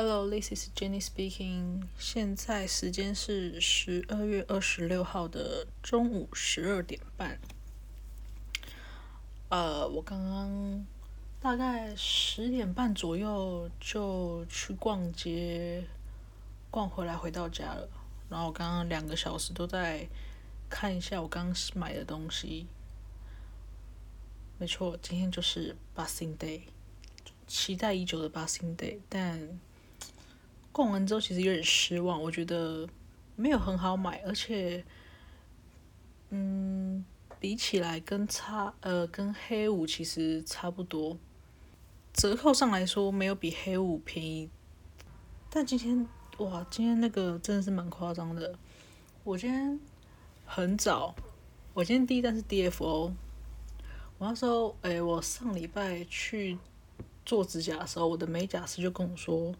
Hello, this is Jenny speaking. 现在时间是十二月二十六号的中午十二点半。呃，我刚刚大概十点半左右就去逛街，逛回来回到家了。然后我刚刚两个小时都在看一下我刚买的东西。没错，今天就是 Boxing Day，期待已久的 Boxing Day，但。逛完之后其实有点失望，我觉得没有很好买，而且，嗯，比起来跟差呃跟黑五其实差不多，折扣上来说没有比黑五便宜，但今天哇，今天那个真的是蛮夸张的，我今天很早，我今天第一单是 DFO，我那时候诶，我上礼拜去做指甲的时候，我的美甲师就跟我说。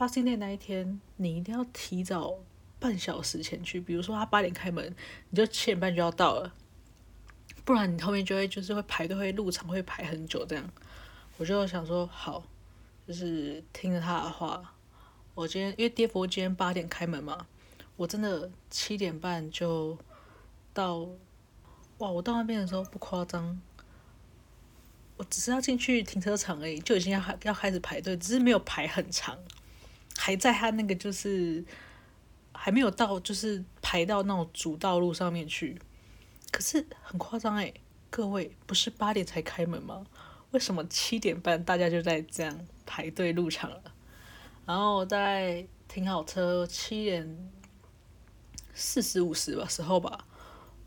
Boxing Day 那一天，你一定要提早半小时前去。比如说他八点开门，你就七点半就要到了，不然你后面就会就是会排队，会入场会排很久这样。我就想说好，就是听着他的话。我今天因为 DFO 今天八点开门嘛，我真的七点半就到。哇！我到那边的时候不夸张，我只是要进去停车场而已，就已经要要开始排队，只是没有排很长。还在他那个就是还没有到，就是排到那种主道路上面去，可是很夸张哎，各位不是八点才开门吗？为什么七点半大家就在这样排队入场了？然后我在停好车七点四十五十吧时候吧，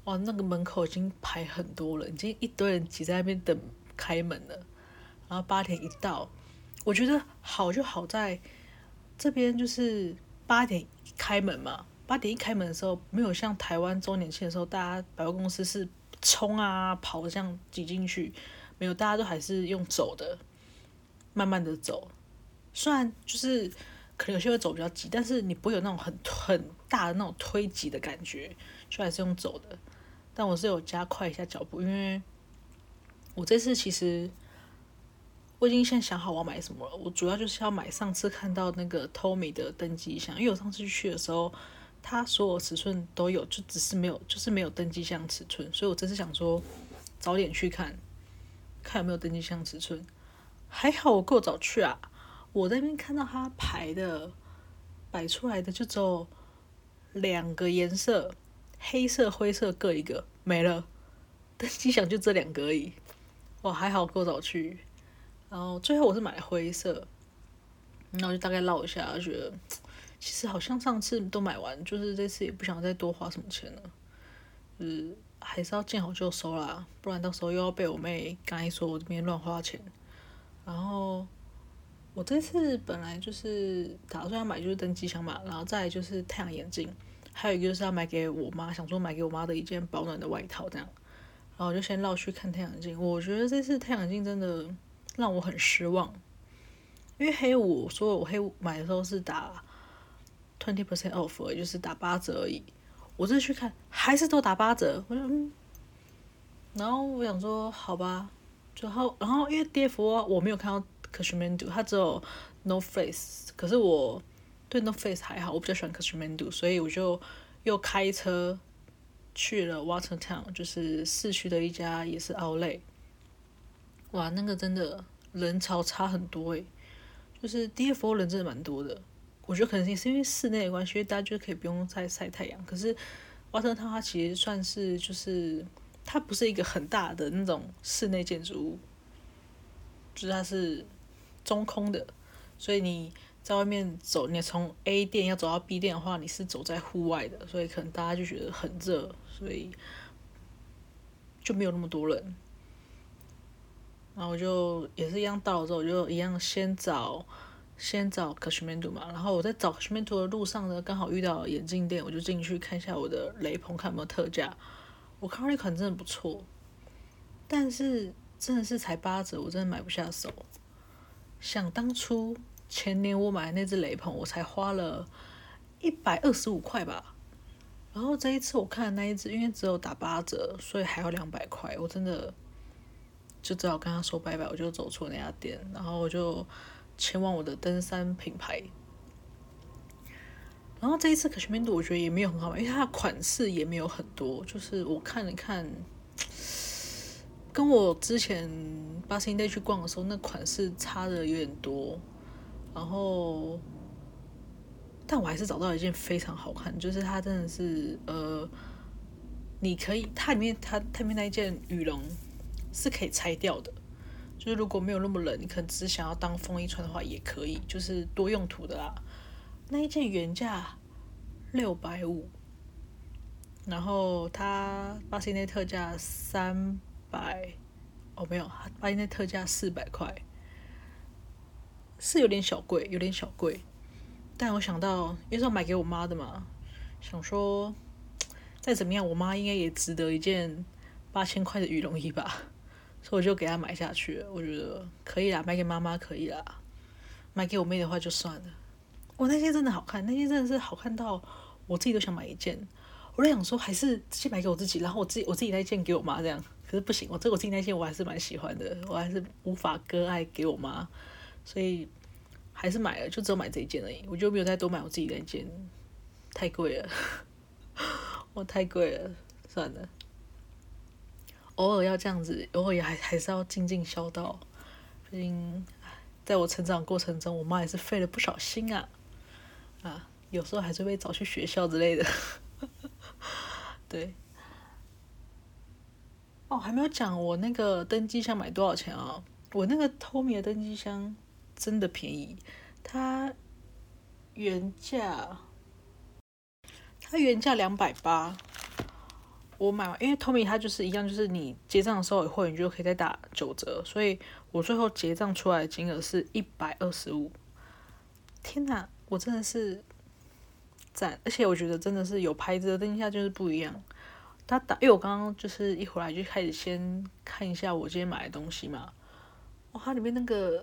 哇，那个门口已经排很多了，已经一堆人挤在那边等开门了。然后八点一到，我觉得好就好在。这边就是八点开门嘛，八点一开门的时候，没有像台湾周年庆的时候，大家百货公司是冲啊跑这样挤进去，没有，大家都还是用走的，慢慢的走。虽然就是可能有些会走比较急，但是你不会有那种很很大的那种推挤的感觉，就还是用走的。但我是有加快一下脚步，因为我这次其实。我已经先想好我要买什么了。我主要就是要买上次看到那个 Tommy 的登机箱，因为我上次去的时候，它所有尺寸都有，就只是没有，就是没有登机箱尺寸。所以我真是想说早点去看，看有没有登机箱尺寸。还好我够早去啊！我在那边看到它排的摆出来的就只有两个颜色，黑色、灰色各一个，没了。登机箱就这两个而已。哇，还好够早去。然后最后我是买灰色，然后就大概绕一下，觉得 其实好像上次都买完，就是这次也不想再多花什么钱了，就是还是要见好就收啦，不然到时候又要被我妹刚一说我这边乱花钱。然后我这次本来就是打算要买就是登机箱嘛，然后再就是太阳眼镜，还有一个就是要买给我妈，想说买给我妈的一件保暖的外套这样，然后我就先绕去看太阳镜，我觉得这次太阳镜真的。让我很失望，因为黑五，所以我黑五买的时候是打 twenty percent off，也就是打八折而已。我这次去看还是都打八折，我就嗯，然后我想说好吧，然后然后因为 DFO 我没有看到 Cashmere，它只有 no Face，可是我对 no Face 还好，我比较喜欢 Cashmere，所以我就又开车去了 Watertown，就是市区的一家也是 Outlet。哇，那个真的人潮差很多诶，就是 DFO 人真的蛮多的。我觉得可能也是因为室内的关系，因为大家就可以不用再晒太阳。可是华特汤它其实算是就是它不是一个很大的那种室内建筑物，就是它是中空的，所以你在外面走，你从 A 店要走到 B 店的话，你是走在户外的，所以可能大家就觉得很热，所以就没有那么多人。然后我就也是一样到了之后，我就一样先找先找 Cashmere 嘛。然后我在找 Cashmere 的路上呢，刚好遇到眼镜店，我就进去看一下我的雷朋看有没有特价。我看到那款真的不错，但是真的是才八折，我真的买不下手。想当初前年我买的那只雷朋，我才花了一百二十五块吧。然后这一次我看的那一只，因为只有打八折，所以还要两百块，我真的。就只好跟他说拜拜，我就走出那家店，然后我就前往我的登山品牌。然后这一次可宣明度我觉得也没有很好买，因为它的款式也没有很多，就是我看了看，跟我之前 Boxing Day 去逛的时候那款式差的有点多，然后，但我还是找到一件非常好看，就是它真的是呃，你可以它里面它它里面那一件羽绒是可以拆掉的。就是如果没有那么冷，你可能只是想要当风衣穿的话，也可以，就是多用途的啦。那一件原价六百五，然后它八十内特价三百，哦没有，八十内特价四百块，是有点小贵，有点小贵。但我想到，因为是我买给我妈的嘛，想说再怎么样，我妈应该也值得一件八千块的羽绒衣吧。所以我就给他买下去，我觉得可以啦，买给妈妈可以啦，买给我妹的话就算了。我那件真的好看，那件真的是好看到我自己都想买一件。我在想说，还是直接买给我自己，然后我自己我自己那件给我妈这样。可是不行，我这我自己那件我还是蛮喜欢的，我还是无法割爱给我妈，所以还是买了，就只有买这一件而已。我就没有再多买我自己那件，太贵了，我太贵了，算了。偶尔要这样子，偶尔也还还是要尽尽孝道。毕竟，在我成长过程中，我妈也是费了不少心啊，啊，有时候还是会找去学校之类的。对。哦，还没有讲我那个登机箱买多少钱啊？我那个透明的登机箱真的便宜，它原价，它原价两百八。我买完，因为 Tommy 它就是一样，就是你结账的时候有会员，你就可以再打九折，所以我最后结账出来的金额是一百二十五。天哪，我真的是赞！而且我觉得真的是有牌子的登机箱就是不一样。他打，因为我刚刚就是一回来就开始先看一下我今天买的东西嘛。哇，它里面那个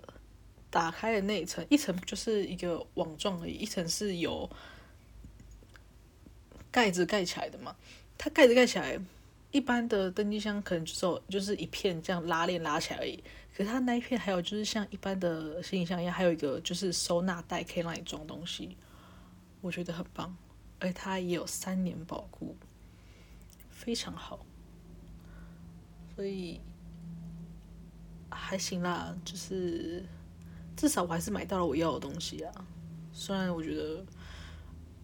打开的那一层，一层就是一个网状而已，一层是有盖子盖起来的嘛。它盖子盖起来，一般的登机箱可能就就是一片这样拉链拉起来而已。可是它那一片还有就是像一般的行李箱一样，还有一个就是收纳袋可以让你装东西，我觉得很棒。而且它也有三年保固，非常好。所以还行啦，就是至少我还是买到了我要的东西啊。虽然我觉得。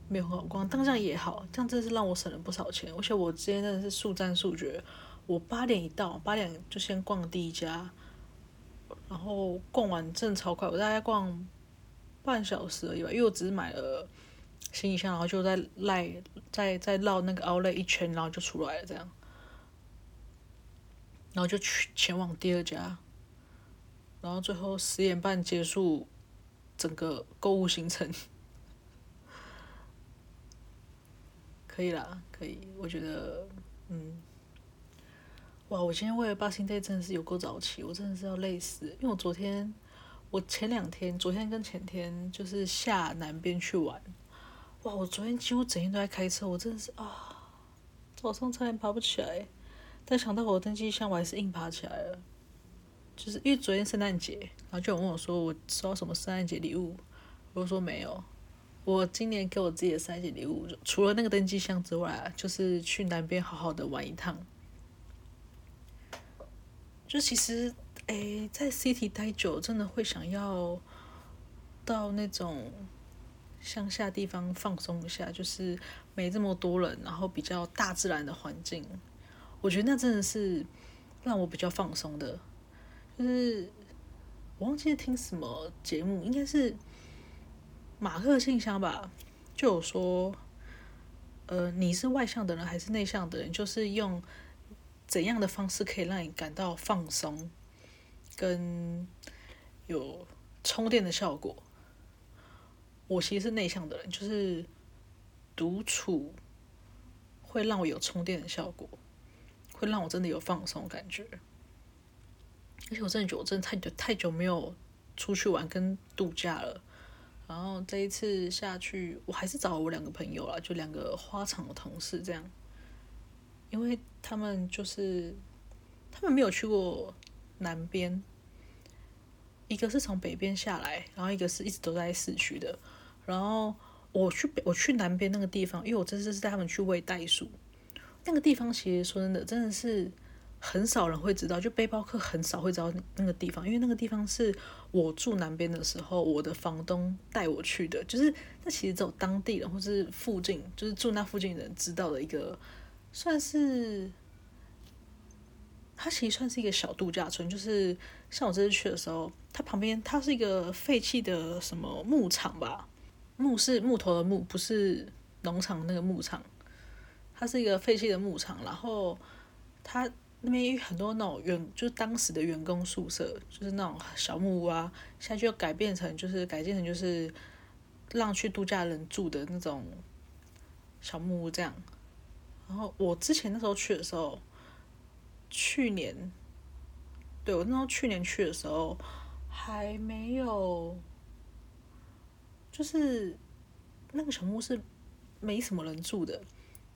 没有很好逛，但这样也好，这样真的是让我省了不少钱。而且我之前真的是速战速决，我八点一到，八点就先逛第一家，然后逛完真的超快，我大概逛半小时而已吧，因为我只是买了行李箱，然后就在赖在在绕那个 Outlet 一圈，然后就出来了这样，然后就去前往第二家，然后最后十点半结束整个购物行程。可以啦，可以，我觉得，嗯，哇，我今天为了 Boxing Day 真的是有够早起，我真的是要累死，因为我昨天，我前两天，昨天跟前天就是下南边去玩，哇，我昨天几乎整天都在开车，我真的是啊，早上差点爬不起来，但想到我登机箱，我还是硬爬起来了，就是因为昨天圣诞节，然后就有问我说我收到什么圣诞节礼物，我就说没有。我今年给我自己的三件礼物，除了那个登机箱之外，就是去南边好好的玩一趟。就其实，诶，在 City 待久，真的会想要到那种乡下地方放松一下，就是没这么多人，然后比较大自然的环境。我觉得那真的是让我比较放松的。就是我忘记听什么节目，应该是。马克信箱吧，就有说，呃，你是外向的人还是内向的人？就是用怎样的方式可以让你感到放松，跟有充电的效果。我其实是内向的人，就是独处会让我有充电的效果，会让我真的有放松感觉。而且我真的觉得我真的太久太久没有出去玩跟度假了。然后这一次下去，我还是找了我两个朋友啦，就两个花场的同事这样，因为他们就是他们没有去过南边，一个是从北边下来，然后一个是一直都在市区的。然后我去北，我去南边那个地方，因为我这次是带他们去喂袋鼠。那个地方其实说真的，真的是很少人会知道，就背包客很少会知道那个地方，因为那个地方是我住南边的时候，我的房东带我去的，就是那其实只有当地人或是附近，就是住那附近的人知道的一个，算是。它其实算是一个小度假村，就是像我这次去的时候，它旁边它是一个废弃的什么牧场吧，牧是木头的木，不是农场那个牧场，它是一个废弃的牧场，然后它那边有很多那种员，就是当时的员工宿舍，就是那种小木屋啊，现在就改变成就是改建成就是让去度假人住的那种小木屋这样，然后我之前那时候去的时候。去年，对，我那时候去年去的时候还没有，就是那个小木屋是没什么人住的。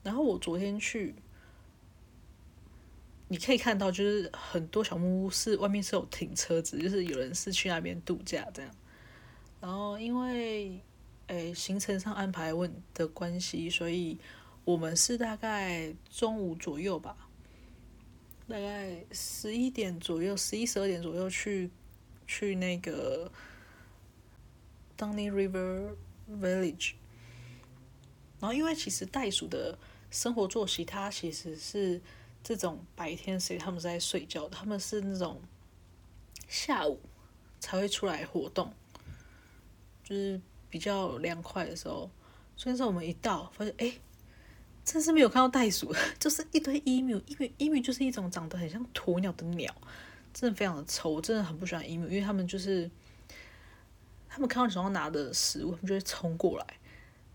然后我昨天去，你可以看到，就是很多小木屋是外面是有停车子，就是有人是去那边度假这样。然后因为诶行程上安排问的关系，所以我们是大概中午左右吧。大概十一点左右，十一十二点左右去去那个 Dunny River Village。然后，因为其实袋鼠的生活作息，它其实是这种白天谁他们是在睡觉，他们是那种下午才会出来活动，就是比较凉快的时候。所以说，我们一到发现，哎。真是没有看到袋鼠，就是一堆 emu，因为 emu 就是一种长得很像鸵鸟的鸟，真的非常的丑，我真的很不喜欢 emu，因为他们就是，他们看到手上拿的食物，他们就会冲过来。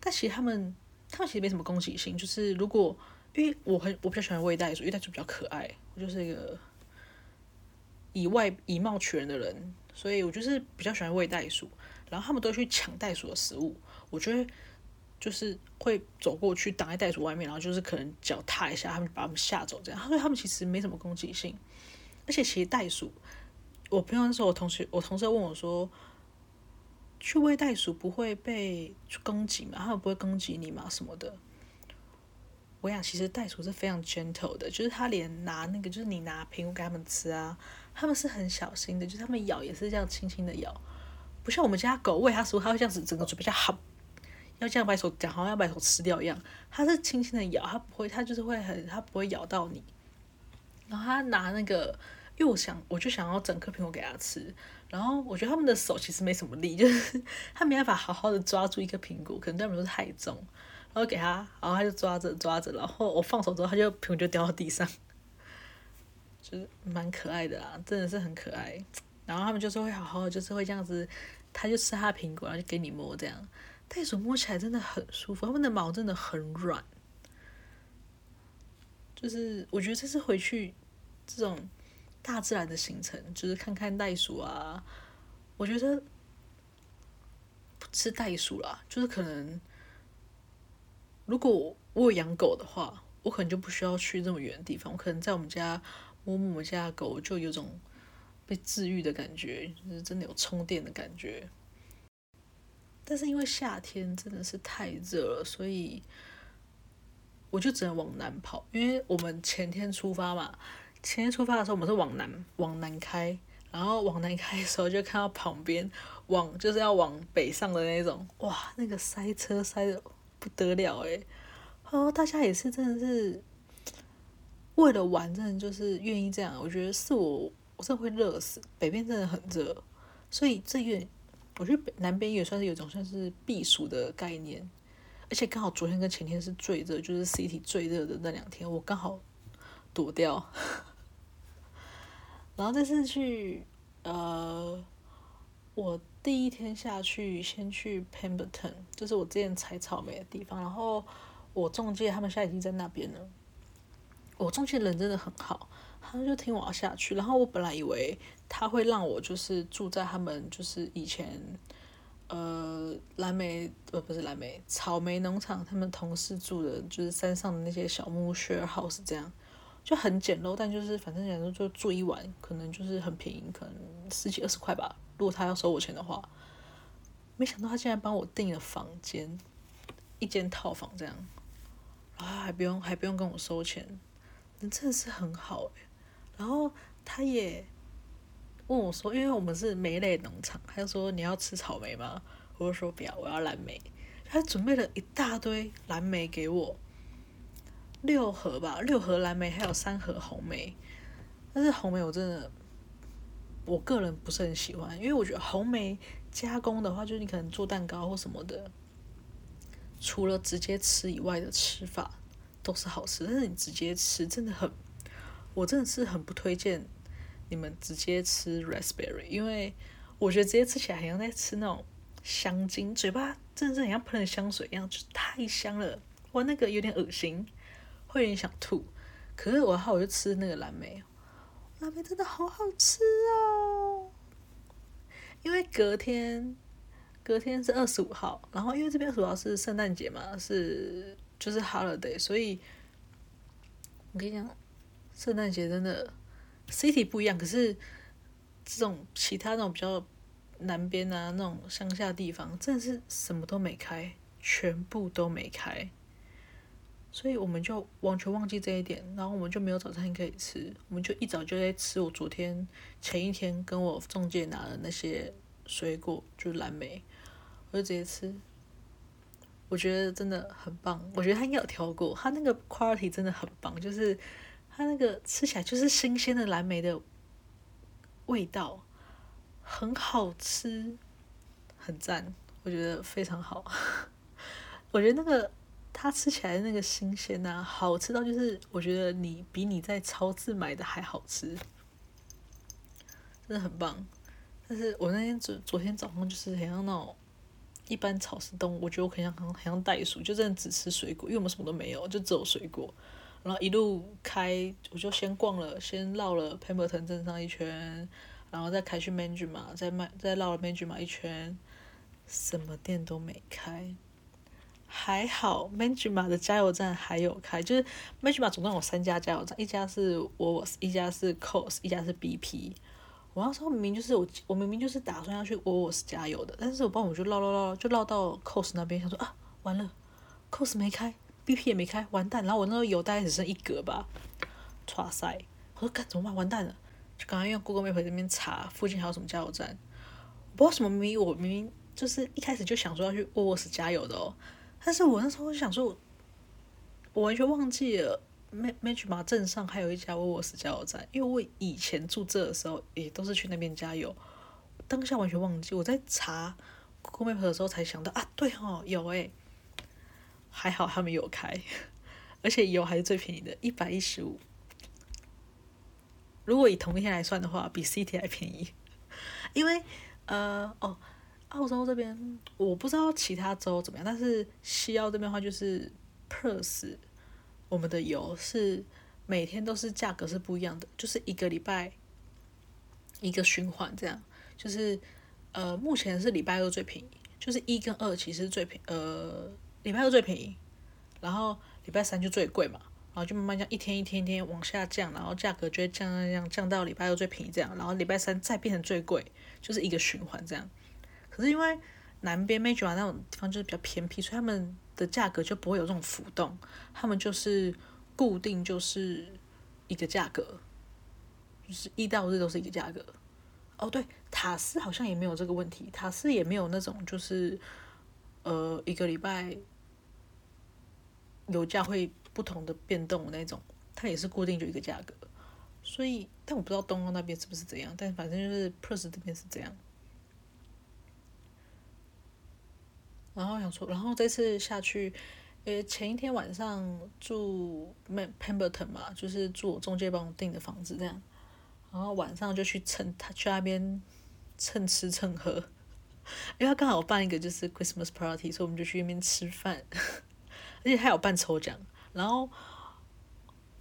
但其实他们，他们其实没什么攻击性，就是如果，因为我很我比较喜欢喂袋鼠，因为袋鼠比较可爱，我就是一个以外以貌取人的人，所以我就是比较喜欢喂袋鼠，然后他们都去抢袋鼠的食物，我觉得。就是会走过去挡在袋鼠外面，然后就是可能脚踏一下，他们把他们吓走这样。所以他们其实没什么攻击性，而且其实袋鼠，我朋友那时候我同学我同事问我说，去喂袋鼠不会被攻击吗？他们不会攻击你吗？什么的？我想其实袋鼠是非常 gentle 的，就是他连拿那个就是你拿苹果给他们吃啊，他们是很小心的，就是他们咬也是这样轻轻的咬，不像我们家狗喂它食物，它会这样子整个嘴巴这样含。要这样把手讲，好像要把手吃掉一样。它是轻轻的咬，它不会，它就是会很，它不会咬到你。然后他拿那个，因为我想，我就想要整颗苹果给它吃。然后我觉得他们的手其实没什么力，就是 他没办法好好的抓住一个苹果，可能对他们说太重。然后给他，然后他就抓着抓着，然后我放手之后，他就苹果就掉到地上，就是蛮可爱的啦，真的是很可爱。然后他们就是会好好的，就是会这样子，他就吃他的苹果，然后就给你摸这样。袋鼠摸起来真的很舒服，它们的毛真的很软。就是我觉得这次回去这种大自然的行程，就是看看袋鼠啊。我觉得不吃袋鼠啦，就是可能如果我有养狗的话，我可能就不需要去这么远的地方。我可能在我们家摸摸我们家的狗，就有种被治愈的感觉，就是真的有充电的感觉。但是因为夏天真的是太热了，所以我就只能往南跑。因为我们前天出发嘛，前天出发的时候我们是往南往南开，然后往南开的时候就看到旁边往就是要往北上的那种，哇，那个塞车塞的不得了诶。哦，大家也是真的是为了玩，真的就是愿意这样。我觉得是我，我真的会热死。北边真的很热，所以这月。我觉得北南边也算是有种算是避暑的概念，而且刚好昨天跟前天是最热，就是 City 最热的那两天，我刚好躲掉。然后这次去，呃，我第一天下去先去 Pemberton，就是我之前采草莓的地方，然后我中介他们现在已经在那边了。我中介人真的很好，他们就听我要下去，然后我本来以为。他会让我就是住在他们就是以前，呃，蓝莓呃不是蓝莓草莓农场，他们同事住的就是山上的那些小木屋 share house 这样，就很简陋，但就是反正讲说就住一晚，可能就是很便宜，可能十几二十块吧。如果他要收我钱的话，没想到他竟然帮我订了房间，一间套房这样，然后还不用还不用跟我收钱，人真的是很好诶。然后他也问我说，因为我们是莓类农场，他就说你要吃草莓吗？我就说不要，我要蓝莓。他准备了一大堆蓝莓给我，六盒吧，六盒蓝莓，还有三盒红莓。但是红莓我真的，我个人不是很喜欢，因为我觉得红莓加工的话，就是你可能做蛋糕或什么的，除了直接吃以外的吃法都是好吃，但是你直接吃真的很，我真的是很不推荐你们直接吃 raspberry，因为我觉得直接吃起来好像在吃那种香精，嘴巴真的是很像喷了香水一样，就太香了，哇，那个有点恶心，会有点想吐。可是我后我就吃那个蓝莓。那边真的好好吃哦！因为隔天，隔天是二十五号，然后因为这边主要是圣诞节嘛，是就是 holiday，所以我跟你讲，圣诞节真的 city 不一样，可是这种其他那种比较南边啊，那种乡下地方，真的是什么都没开，全部都没开。所以我们就完全忘记这一点，然后我们就没有早餐可以吃，我们就一早就在吃我昨天前一天跟我中介拿的那些水果，就是蓝莓，我就直接吃。我觉得真的很棒，我觉得他应该有挑过，他那个 quality 真的很棒，就是他那个吃起来就是新鲜的蓝莓的味道，很好吃，很赞，我觉得非常好。我觉得那个。它吃起来那个新鲜呐，好吃到就是我觉得你比你在超市买的还好吃，真的很棒。但是我那天昨昨天早上就是很像那种一般草食动物，我觉得我很像很像袋鼠，就真的只吃水果，因为我们什么都没有，就只有水果。然后一路开，我就先逛了，先绕了 Pemberton 镇上一圈，然后再开去 Manjimup，再卖再绕了 Manjimup 一圈，什么店都没开。还好 m a n j i m a 的加油站还有开，就是 m a n j i m a 总共有三家加油站，一家是 w a l s 一家是 Coles，一家是 BP。我那时候明明就是我，我明明就是打算要去 w a l s 加油的，但是我帮我就绕绕绕，就绕到 Coles 那边，想说啊，完了，Coles 没开，BP 也没开，完蛋。然后我那时候油大概只剩一格吧，唰塞，我说干怎么办？完蛋了，就赶快用 Google Map 这边查附近还有什么加油站。我不知道什么迷，我明明就是一开始就想说要去 w a l s 加油的哦。但是我那时候想说，我完全忘记了，Manjimup 镇上还有一家 Woolworths 加油站，因为我以前住这的时候也都是去那边加油，当下完全忘记。我在查 Google Map 的时候才想到啊，对哦，有诶，还好他们有开，而且油还是最便宜的，一百一十五。如果以同一天来算的话，比 City 还便宜，因为呃哦。澳洲这边我不知道其他州怎么样，但是西澳这边的话就是 Perth，我们的油是每天都是价格是不一样的，就是一个礼拜一个循环这样，就是呃目前是礼拜二最便宜，就是一跟二其实最便呃礼拜二最便宜，然后礼拜三就最贵嘛，然后就慢慢这样一天一天一天往下降，然后价格就会降降降降到礼拜二最便宜这样，然后礼拜三再变成最贵，就是一个循环这样。可是因为南边 Major 那种地方就是比较偏僻，所以他们的价格就不会有这种浮动，他们就是固定就是一个价格，就是一到日都是一个价格。哦，对，塔斯好像也没有这个问题，塔斯也没有那种就是呃一个礼拜油价会不同的变动那种，它也是固定就一个价格。所以，但我不知道东欧那边是不是这样，但反正就是 Perth 这边是这样。然后想说，然后这次下去，呃，前一天晚上住 Pemberton 嘛，就是住我中介帮我订的房子这样，然后晚上就去蹭他去那边蹭吃蹭喝，因为他刚好办一个就是 Christmas party，所以我们就去那边吃饭，而且他有办抽奖，然后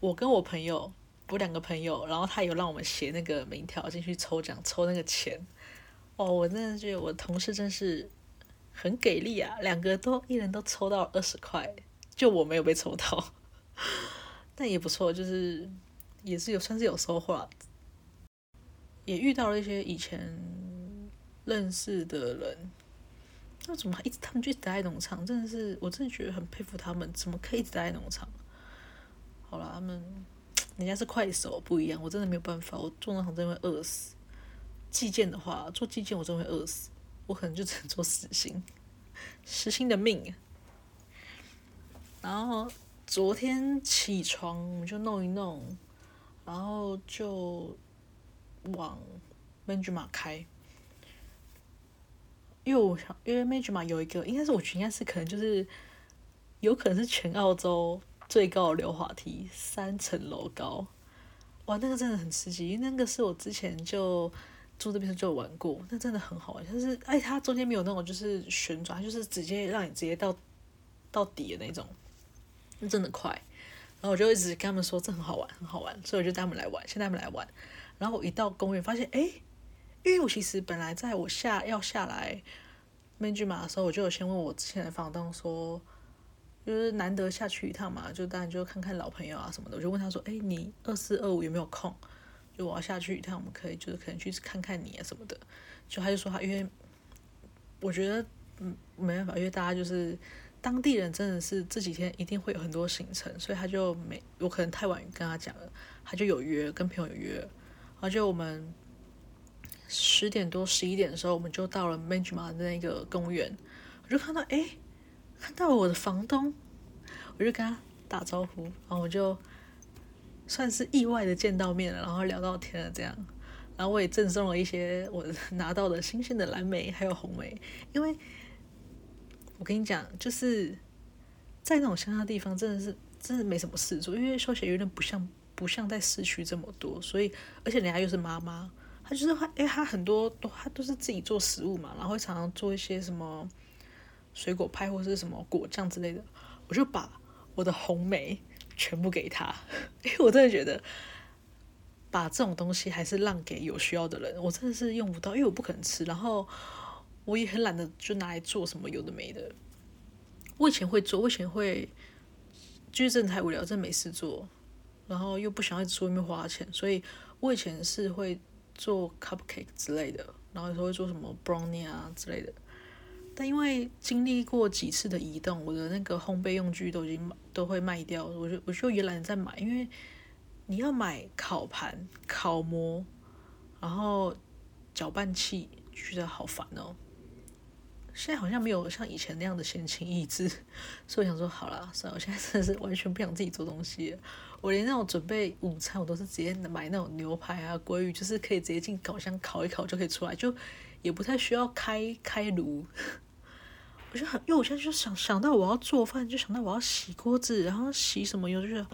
我跟我朋友，我两个朋友，然后他有让我们写那个名条进去抽奖，抽那个钱，哦，我真的觉得我同事真是。很给力啊！两个都一人都抽到二十块，就我没有被抽到，但也不错，就是也是有算是有收获，也遇到了一些以前认识的人，那怎么一直他们就一直待在农场？真的是，我真的觉得很佩服他们，怎么可以一直待在农场？好了，他们人家是快手不一样，我真的没有办法，我做农场真的会饿死。计件的话，做计件我真会饿死，我可能就只能做死薪，死心的命。然后昨天起床我们就弄一弄，然后就往 Manjimup 开。因为我想，因为 Manjimup 有一个，应该是我觉得应该是可能就是，有可能是全澳洲最高的溜滑梯，三层楼高，哇，那个真的很刺激，因为那个是我之前就住这边就玩过，那真的很好玩，就是哎，它中间没有那种就是旋转，就是直接让你直接到到底的那种，那真的快，然后我就一直跟他们说这很好玩，很好玩，所以我就带他们来玩，先带他们来玩，然后我一到公园发现，哎。因为我其实本来在我下要下来 Manjimup 的时候，我就有先问我之前的房东说，就是难得下去一趟嘛，就当然就看看老朋友啊什么的，我就问他说，哎，你二四二五有没有空？就我要下去一趟，我们可以就是可能去看看你啊什么的。就他就说他因为我觉得嗯没办法，因为大家就是当地人，真的是这几天一定会有很多行程，所以他就没我可能太晚跟他讲了，他就有约跟朋友有约，然后就我们。十点多十一点的时候，我们就到了 Manjimup 的那个公园，我就看到哎，看到了我的房东，我就跟他打招呼，然后我就算是意外的见到面了，然后聊到天了这样，然后我也赠送了一些我拿到的新鲜的蓝莓还有红莓，因为我跟你讲，就是在那种乡下地方，真的是真的没什么事做，因为休闲有点不像不像在市区这么多，所以而且人家又是妈妈。她就是会，因为她很多都他都是自己做食物嘛，然后会常常做一些什么水果派或是什么果酱之类的。我就把我的红莓全部给他，因为我真的觉得把这种东西还是让给有需要的人。我真的是用不到，因为我不可能吃，然后我也很懒得就拿来做什么有的没的。我以前会做，我以前会就是真的太无聊，真的没事做，然后又不想一直出外面花钱，所以我以前是会。做 cupcake 之类的，然后有时候会做什么 brownie 啊之类的。但因为经历过几次的移动，我的那个烘焙用具都已经都会卖掉，我就我就也懒得再买，因为你要买烤盘、烤模，然后搅拌器，觉得好烦哦。现在好像没有像以前那样的闲情逸致，所以我想说，好了，算了，我现在真的是完全不想自己做东西。我连那种准备午餐，我都是直接买那种牛排啊、鲑鱼，就是可以直接进烤箱烤一烤就可以出来，就也不太需要开开炉。我就很，因为我现在就想想到我要做饭，就想到我要洗锅子，然后洗什么油，就觉得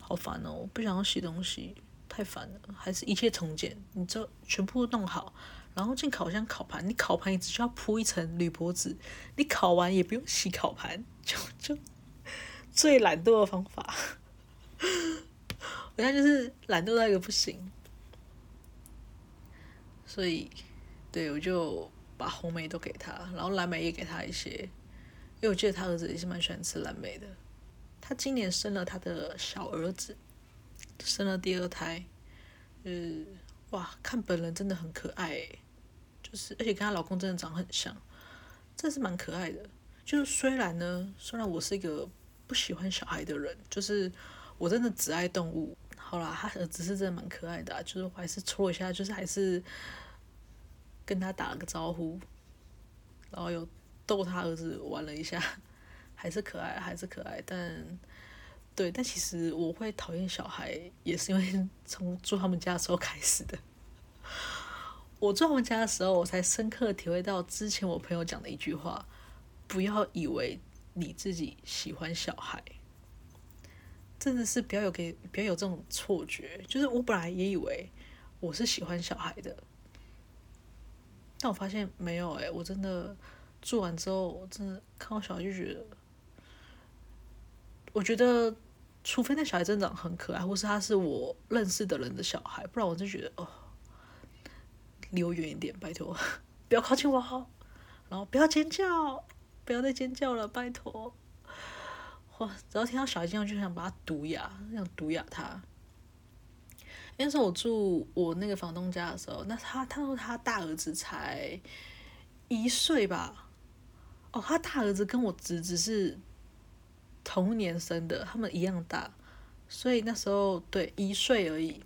好烦哦，我不想要洗东西，太烦了。还是一切从简，你就全部弄好。然后进烤箱烤盘，你烤盘你只需要铺一层铝箔纸，你烤完也不用洗烤盘，就就最懒惰的方法。我现在就是懒惰到一个不行，所以对我就把红梅都给他，然后蓝莓也给他一些，因为我记得他儿子也是蛮喜欢吃蓝莓的。他今年生了他的小儿子，生了第二胎，嗯，哇，看本人真的很可爱。就是，而且跟她老公真的长很像，真是蛮可爱的。就是虽然呢，虽然我是一个不喜欢小孩的人，就是我真的只爱动物。好啦，他儿子是真的蛮可爱的，就是我还是戳一下，就是还是跟他打了个招呼，然后又逗他儿子玩了一下，还是可爱，还是可爱。但对，但其实我会讨厌小孩，也是因为从住他们家的时候开始的。我住他们家的时候，我才深刻体会到之前我朋友讲的一句话：不要以为你自己喜欢小孩，真的是不要有给不要有这种错觉。就是我本来也以为我是喜欢小孩的，但我发现没有诶、我真的住完之后，我真的看到小孩就觉得，我觉得除非那小孩真的长很可爱，或是他是我认识的人的小孩，不然我就觉得哦。离我远一点，拜托，不要靠近我，然后不要尖叫，不要再尖叫了，拜托。哇，只要听到小孩尖叫，就想把他毒哑，想毒哑他。那时候我住我那个房东家的时候，那他他说他大儿子才一岁吧，哦，他大儿子跟我侄子是同年生的，他们一样大，所以那时候对一岁而已，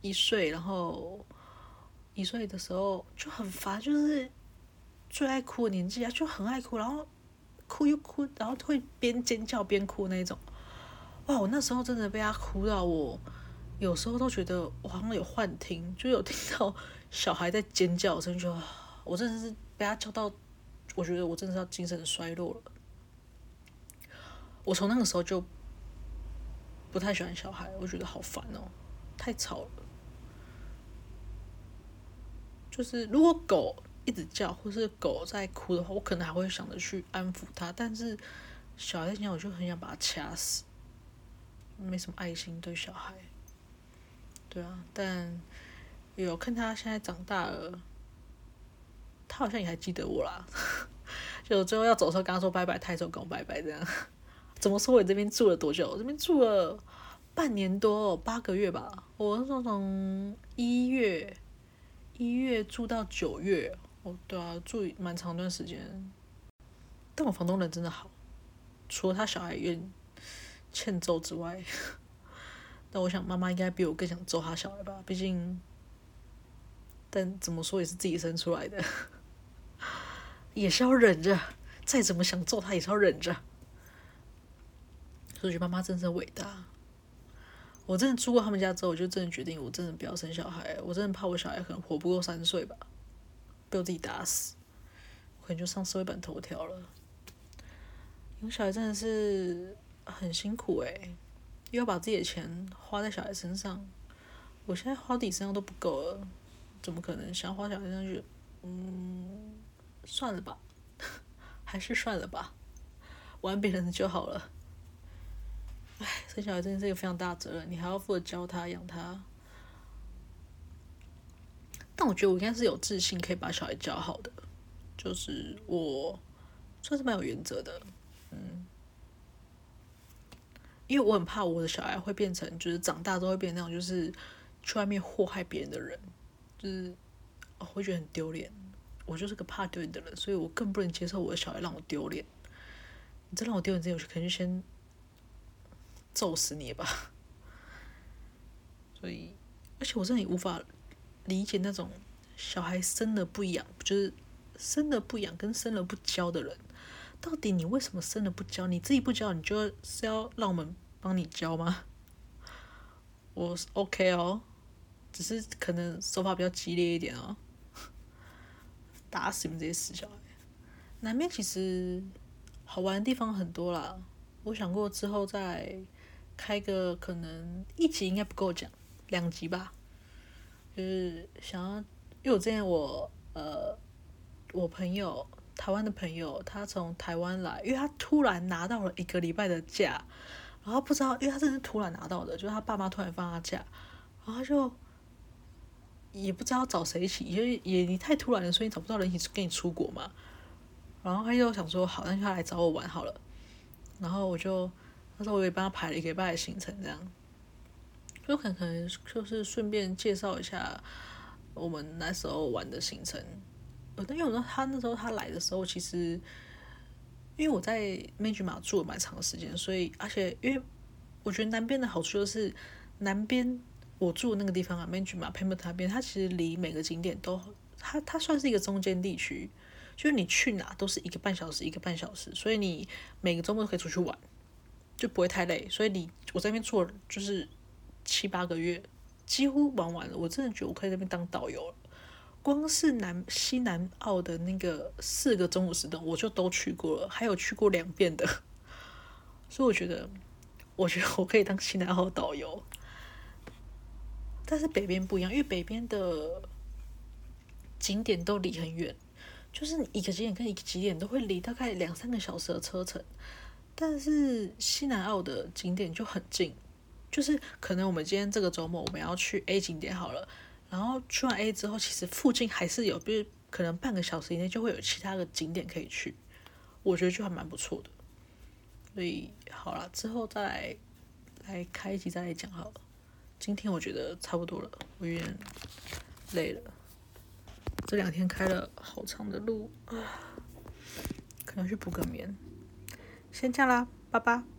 一岁，然后一岁的时候就很烦，就是最爱哭的年纪啊，就很爱哭，然后哭又哭，然后会边尖叫边哭那种。哇，我那时候真的被他哭到我，有时候都觉得我好像有幻听，就有听到小孩在尖叫声，就我真的是被他叫到。我觉得我真的是要精神衰弱了。我从那个时候就不太喜欢小孩，我觉得好烦哦，太吵了。就是如果狗一直叫，或是狗在哭的话，我可能还会想着去安抚它。但是小孩在叫，我就很想把它掐死，没什么爱心对小孩。对啊，但有看他现在长大了。他好像也还记得我啦，就最后要走的时候跟他说拜拜，他也跟我拜拜这样。怎么说？我这边住了多久？我这边住了半年多，八个月吧。我那时候从一月一月住到九月，哦，对啊，住蛮长一段时间。但我房东人真的好，除了他小孩有点欠揍之外，但我想妈妈应该比我更想揍他小孩吧，毕竟，但怎么说也是自己生出来的。也是要忍着，再怎么想揍他也是要忍着。所以我觉得妈妈真的伟大。我真的住过他们家之后，我就真的决定，我真的不要生小孩。我真的怕我小孩可能活不过三岁吧，被我自己打死，我可能就上社会版头条了。养小孩真的是很辛苦诶，又要把自己的钱花在小孩身上。我现在花自己身上都不够了，怎么可能想花小孩身上去？嗯。算了吧，还是算了吧，玩别人的就好了。唉，生小孩真的是一个非常大的责任，你还要负责教他、养他。但我觉得我应该是有自信可以把小孩教好的，就是我算是蛮有原则的，因为我很怕我的小孩会变成，就是长大之后会变那种，就是去外面祸害别人的人，就是我会觉得很丢脸。我就是个怕丢脸的人，所以我更不能接受我的小孩让我丢脸。你真让我丢脸之前，我就肯定先揍死你吧。所以，而且我真的无法理解那种小孩生了不养，就是生了不养跟生了不教的人。到底你为什么生了不教？你自己不教，你就是要让我们帮你教吗？我 OK 哦，只是可能手法比较激烈一点哦。打死你们这些死小孩！南边其实好玩的地方很多啦，我想过之后再开个可能一集应该不够讲，两集吧。就是想要，因为我之前我呃，我朋友台湾的朋友，他从台湾来，因为他突然拿到了一个礼拜的假，然后不知道，因为他真是突然拿到的，就是他爸妈突然放他假，然后就。也不知道找谁一起，因为也你太突然了，所以你找不到人一起跟你出国嘛。然后他就想说，好，那就他来找我玩好了。然后我就，他说我也帮他排了一个礼拜的行程，这样。就可能就是顺便介绍一下我们那时候玩的行程。呃，因为我说他那时候他来的时候，其实因为我在美举马住了蛮长时间，所以而且因为我觉得南边的好处就是南边。我住的那个地方啊，Manjimup Pemberton 那边，它其实离每个景点都，它它算是一个中间地区，就是你去哪都是一个半小时，一个半小时，所以你每个周末都可以出去玩，就不会太累。所以你我在那边住了就是七八个月，几乎玩完了。我真的觉得我可以在那边当导游了。光是南西南澳的那个四个中午时段，我就都去过了，还有去过两遍的。所以我觉得，我觉得我可以当西南澳导游。但是北边不一样，因为北边的景点都离很远，就是一个景点跟一个景点都会离大概两三个小时的车程。但是西南澳的景点就很近，就是可能我们今天这个周末我们要去 A 景点好了，然后去完 A 之后，其实附近还是有，比如可能半个小时以内就会有其他的景点可以去，我觉得就还蛮不错的。所以好了，之后再来来开一集再来讲好了。今天我觉得差不多了，我有点累了。这两天开了好长的路啊，可要去补个眠。先这样啦，拜拜。